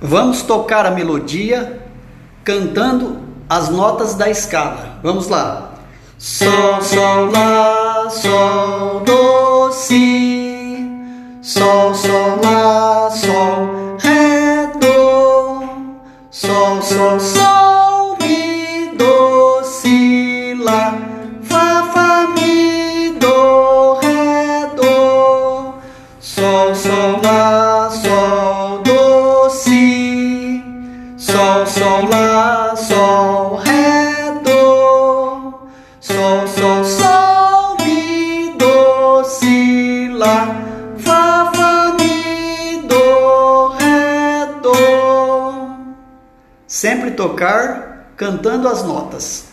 Vamos tocar a melodia cantando as notas da escala. Vamos lá. Sol, sol, lá, sol, do, si. Sol, sol, lá, sol, ré, do. Sol, sol, sol, mi, do, si, lá. Fá, fá, mi, do, ré, do. Sol, sol, lá, Sol, sol, lá, sol, ré, do. Sol, sol, sol, mi, do, si, lá. Fá, fá, mi, do, ré, do. Sempre tocar cantando as notas.